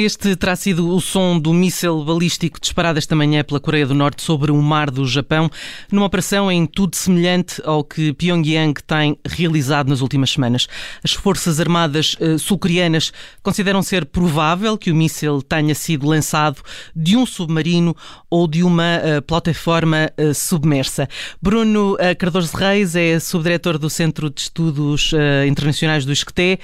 Este terá sido o som do míssil balístico disparado esta manhã pela Coreia do Norte sobre o mar do Japão, numa operação em tudo semelhante ao que Pyongyang tem realizado nas últimas semanas. As Forças Armadas uh, sul-coreanas consideram ser provável que o míssil tenha sido lançado de um submarino ou de uma uh, plataforma uh, submersa. Bruno Cardoso Reis é subdiretor do Centro de Estudos Internacionais do ISCTE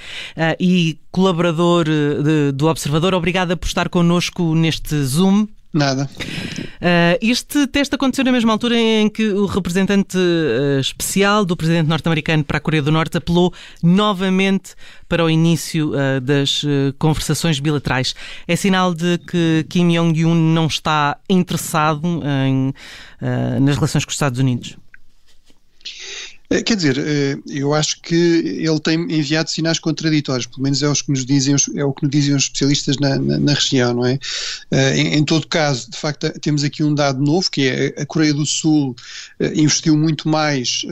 e colaborador de, do Observador obrigada por estar connosco neste Zoom. Nada. Uh, este teste aconteceu na mesma altura em que o representante uh, especial do presidente norte-americano para a Coreia do Norte apelou novamente para o início uh, das conversações bilaterais. É sinal de que Kim Jong-un não está interessado em, nas relações com os Estados Unidos? Eh, quer dizer, eh, eu acho que ele tem enviado sinais contraditórios, pelo menos é, os que nos dizem, é o que nos dizem os especialistas na, na, na região, não é? Eh, em, em, todo caso, de facto, temos aqui um dado novo, que é a Coreia do Sul investiu muito mais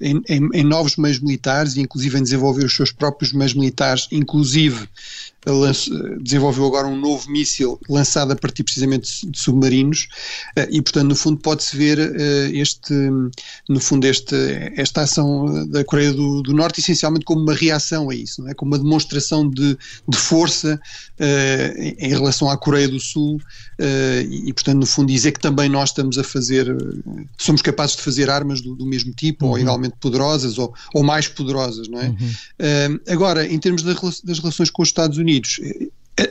em, em, em novos meios militares, inclusive em desenvolver os seus próprios meios militares, inclusive desenvolveu agora um novo míssil lançado a partir precisamente de submarinos e portanto no fundo pode-se ver este no fundo este, esta ação da Coreia do, do, Norte essencialmente como uma reação a isso, não é? como uma demonstração de, de força uh, em relação à Coreia do Sul uh, e, portanto no fundo dizer que também nós estamos a fazer somos capazes de fazer armas do, do mesmo tipo uhum. ou igualmente poderosas ou, ou mais poderosas, não é? Uhum. Uh, agora, em termos das relações com os Estados Unidos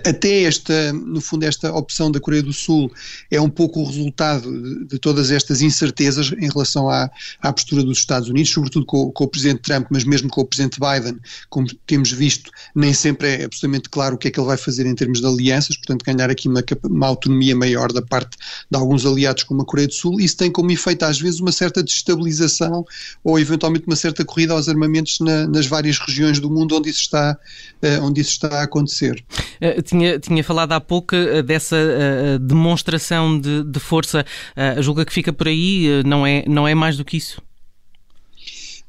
até esta, no fundo, esta opção da Coreia do Sul é um pouco o resultado de, de todas estas incertezas em relação à, à postura dos Estados Unidos, sobretudo com, com, o Presidente Trump, mas mesmo com o Presidente Biden, como temos visto, nem sempre é absolutamente claro o que é que ele vai fazer em termos de alianças, portanto, ganhar aqui uma, uma autonomia maior da parte de alguns aliados como a Coreia do Sul. Isso tem como efeito, às vezes, uma certa destabilização ou, eventualmente, uma certa corrida aos armamentos na, nas várias regiões do mundo onde isso está, uh, onde isso está a acontecer. Uh, tinha, tinha falado há pouco eh, dessa uh, demonstração de, de força. Uh, julga que fica por aí? Não, é, não é mais do que isso?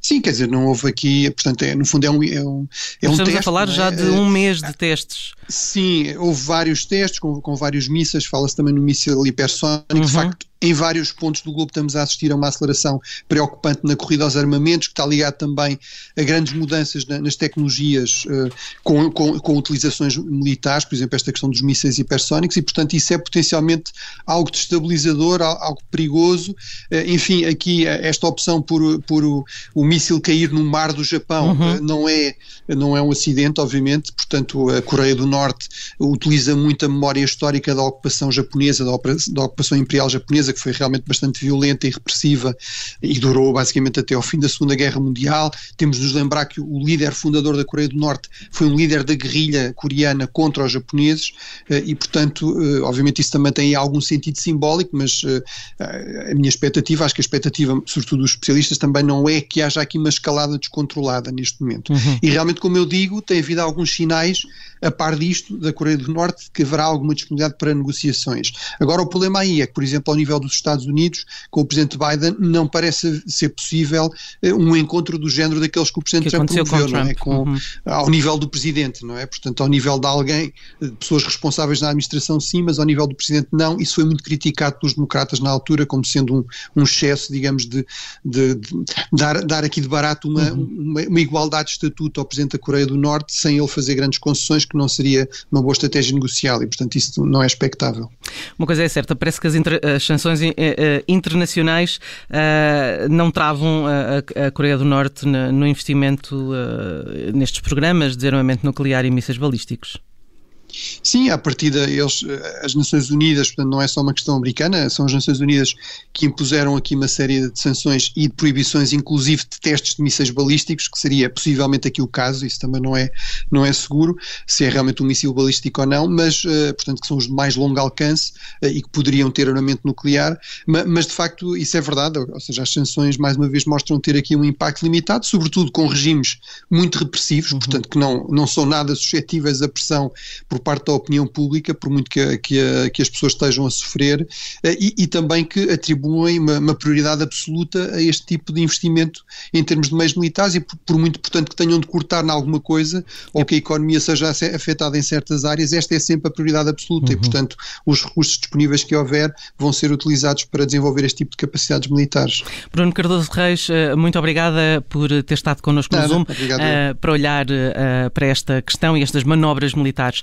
Sim, quer dizer, não houve aqui, portanto, é, no fundo é um, é um, é um Estamos teste, a falar é? já de um mês de testes. Sim, houve vários testes com, com vários mísseis, fala-se também no míssil hipersónico, uhum. de facto em vários pontos do globo estamos a assistir a uma aceleração preocupante na corrida aos armamentos, que está ligado também a grandes mudanças na, nas tecnologias uh, com, com, com, utilizações militares, por exemplo, esta questão dos mísseis hipersónicos, e portanto isso é potencialmente algo destabilizador, algo perigoso. Uh, enfim, aqui eh, esta opção por, por o, o míssil cair no mar do Japão uhum. uh, não, é, não é um acidente, obviamente, portanto a Coreia do Norte utiliza muito a memória histórica da ocupação japonesa, da, da ocupação imperial japonesa, que foi realmente bastante violenta e repressiva e durou basicamente até ao fim da Segunda Guerra Mundial. Temos de nos lembrar que o líder fundador da Coreia do Norte foi um líder da guerrilha coreana contra os japoneses eh, e, portanto, eh, obviamente isso também tem algum sentido simbólico, mas eh, a minha expectativa, acho que a expectativa, sobretudo dos especialistas, também não é que haja aqui uma escalada descontrolada neste momento. Uhum. E realmente, como eu digo, tem havido alguns sinais a par disto da Coreia do Norte que haverá alguma disponibilidade para negociações. Agora, o problema aí é que, por exemplo, ao nível dos Estados Unidos, com o Presidente Biden, não parece ser possível uh, um encontro do género daqueles que o Presidente que Trump promoveu, não é? Com, uhum. Ao nível do Presidente, não é? Portanto, ao nível de alguém, de pessoas responsáveis na administração, sim, mas ao nível do Presidente, não. Isso foi muito criticado pelos democratas na altura, como sendo um, um excesso, digamos, de, de, de dar, dar aqui de barato uma, uhum. uma, uma igualdade de estatuto ao Presidente da Coreia do Norte, sem ele fazer grandes concessões, que não seria uma boa estratégia negocial e, portanto, isso não é expectável. Uma coisa é certa, parece que as, as sanções uh, internacionais uh, não travam a, Coreia do Norte no, investimento nestes programas de desarmamento nuclear e mísseis balísticos. Sim, à partida, eles, eh, as Nações Unidas, portanto, não é só uma questão americana, são as Nações Unidas que impuseram aqui uma série de sanções e de proibições, inclusive de testes de mísseis balísticos, que seria possivelmente aqui o caso, isso também não é, não é seguro, se é realmente um míssil balístico ou não, mas, uh, portanto, que são os de mais longo alcance uh, e que poderiam ter armamento nuclear, mas, mas, de facto isso é verdade, ou seja, as sanções, mais uma vez, mostram ter aqui um impacto limitado, sobretudo com regimes muito repressivos, uhum. portanto, que não, não são nada suscetíveis à pressão por por parte da opinião pública, por muito que, que, a, que as pessoas estejam a sofrer, eh, e, e também que atribuem uma, uma, prioridade absoluta a este tipo de investimento em termos de meios militares e por, por muito, portanto, que tenham de cortar em alguma coisa ou que a economia seja afetada em certas áreas, esta é sempre a prioridade absoluta uhum. e, portanto, os recursos disponíveis que houver vão ser utilizados para desenvolver este tipo de capacidades militares. Bruno Cardoso Reis, eh, muito obrigada por ter estado connosco no Zoom uh, para olhar para esta questão e estas manobras militares